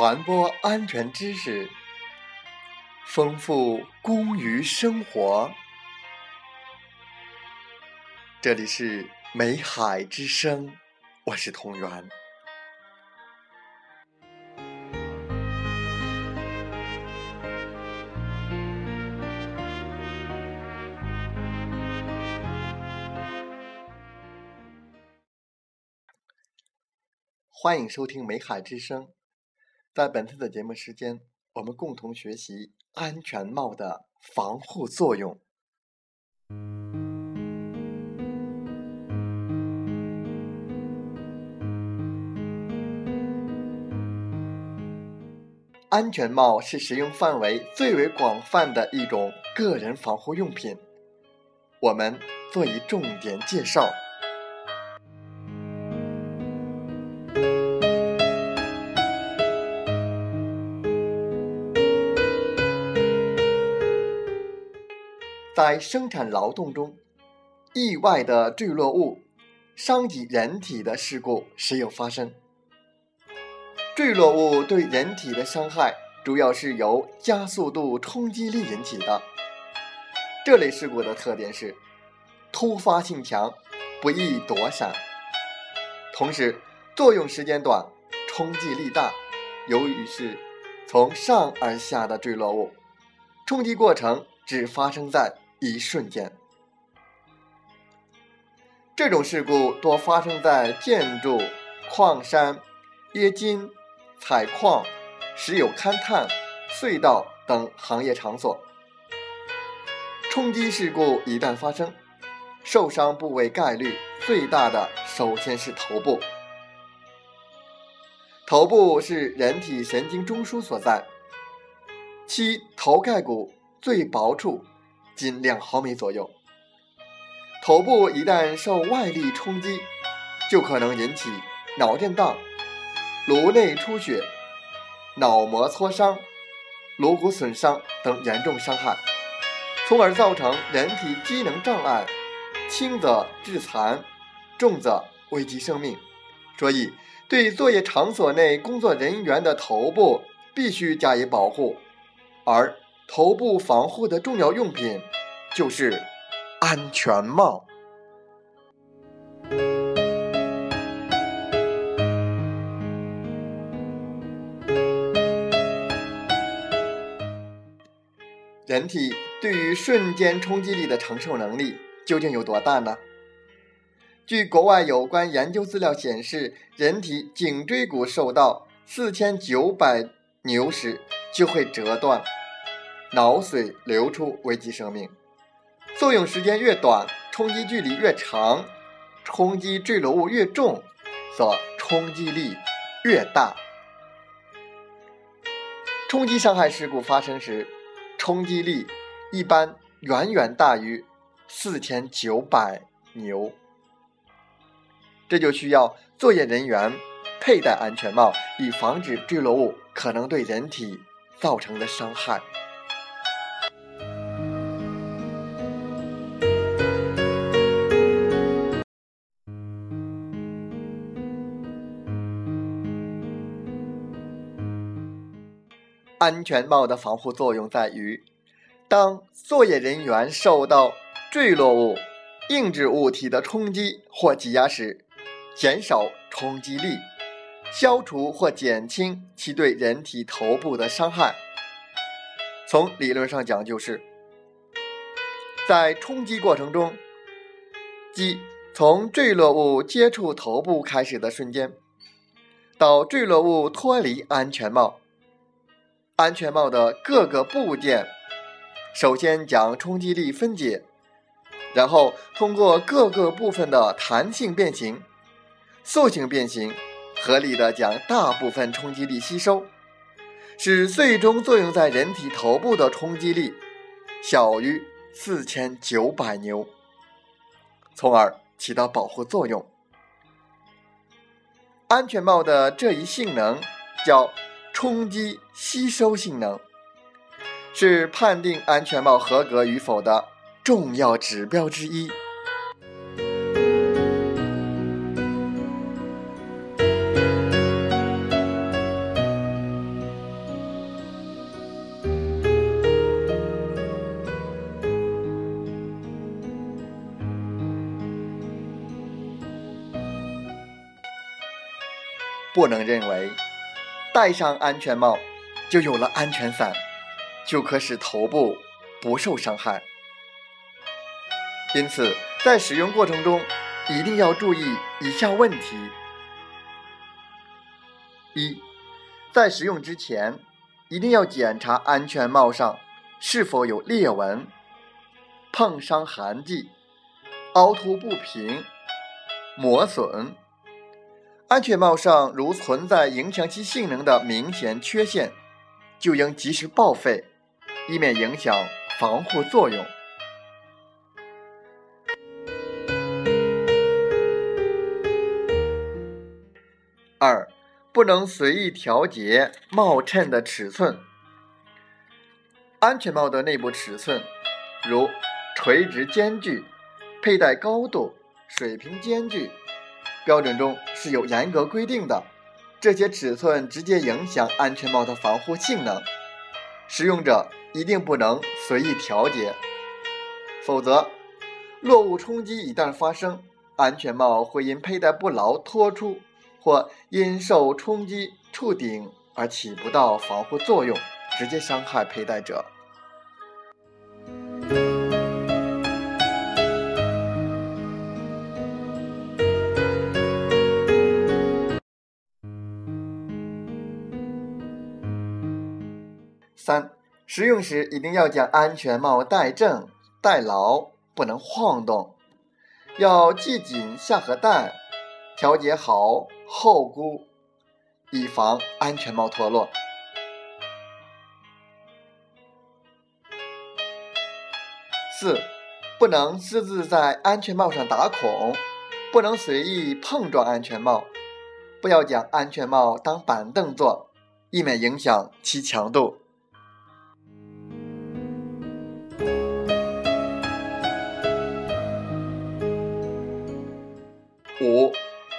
传播安全知识，丰富工于生活。这里是美海之声，我是同源。欢迎收听美海之声。在本次的节目时间，我们共同学习安全帽的防护作用。安全帽是使用范围最为广泛的一种个人防护用品，我们做一重点介绍。在生产劳动中，意外的坠落物伤及人体的事故时有发生。坠落物对人体的伤害主要是由加速度冲击力引起的。这类事故的特点是突发性强，不易躲闪，同时作用时间短，冲击力大。由于是从上而下的坠落物，冲击过程只发生在。一瞬间，这种事故多发生在建筑、矿山、冶金、采矿、石油勘探、隧道等行业场所。冲击事故一旦发生，受伤部位概率最大的首先是头部。头部是人体神经中枢所在，其头盖骨最薄处。仅两毫米左右，头部一旦受外力冲击，就可能引起脑震荡、颅内出血、脑膜挫伤、颅骨损伤等严重伤害，从而造成人体机能障碍，轻则致残，重则危及生命。所以，对作业场所内工作人员的头部必须加以保护，而。头部防护的重要用品就是安全帽。人体对于瞬间冲击力的承受能力究竟有多大呢？据国外有关研究资料显示，人体颈椎骨受到四千九百牛时就会折断。脑髓流出，危及生命。作用时间越短，冲击距离越长，冲击坠落物越重，则冲击力越大。冲击伤害事故发生时，冲击力一般远远大于四千九百牛。这就需要作业人员佩戴安全帽，以防止坠落物可能对人体造成的伤害。安全帽的防护作用在于，当作业人员受到坠落物、硬质物体的冲击或挤压时，减少冲击力，消除或减轻其对人体头部的伤害。从理论上讲，就是在冲击过程中，即从坠落物接触头部开始的瞬间，到坠落物脱离安全帽。安全帽的各个部件，首先将冲击力分解，然后通过各个部分的弹性变形、塑形变形，合理的将大部分冲击力吸收，使最终作用在人体头部的冲击力小于四千九百牛，从而起到保护作用。安全帽的这一性能叫。冲击吸收性能是判定安全帽合格与否的重要指标之一。不能认为戴上安全帽就有了安全伞，就可使头部不受伤害。因此，在使用过程中一定要注意以下问题：一，在使用之前，一定要检查安全帽上是否有裂纹、碰伤痕迹、凹凸不平、磨损。安全帽上如存在影响其性能的明显缺陷，就应及时报废，以免影响防护作用。二，不能随意调节帽衬的尺寸。安全帽的内部尺寸，如垂直间距、佩戴高度、水平间距，标准中是有严格规定的。这些尺寸直接影响安全帽的防护性能，使用者一定不能随意调节，否则落物冲击一旦发生，安全帽会因佩戴不牢脱出。或因受冲击触顶而起不到防护作用，直接伤害佩戴者。三、使用时一定要将安全帽戴正、戴牢，不能晃动，要系紧下颌带。调节好后箍，以防安全帽脱落。四，不能私自在安全帽上打孔，不能随意碰撞安全帽，不要将安全帽当板凳坐，以免影响其强度。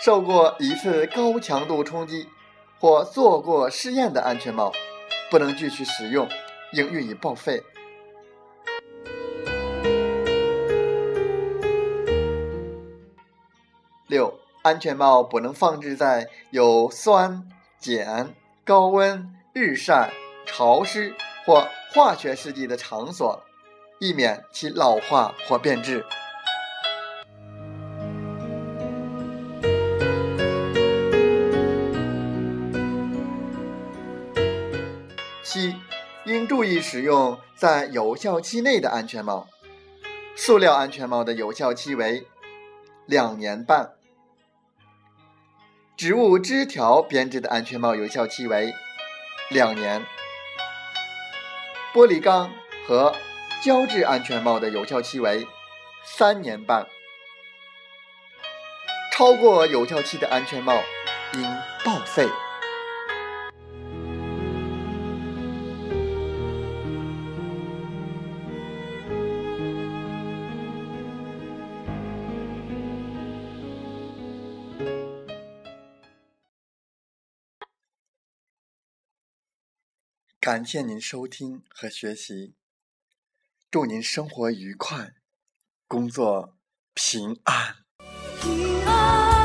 受过一次高强度冲击或做过试验的安全帽，不能继续使用，应予以报废。六、安全帽不能放置在有酸碱、高温、日晒、潮湿或化学试剂的场所，以免其老化或变质。注意使用在有效期内的安全帽。塑料安全帽的有效期为两年半，植物枝条编织的安全帽有效期为两年，玻璃钢和胶质安全帽的有效期为三年半。超过有效期的安全帽应报废。感谢您收听和学习，祝您生活愉快，工作平安。平安，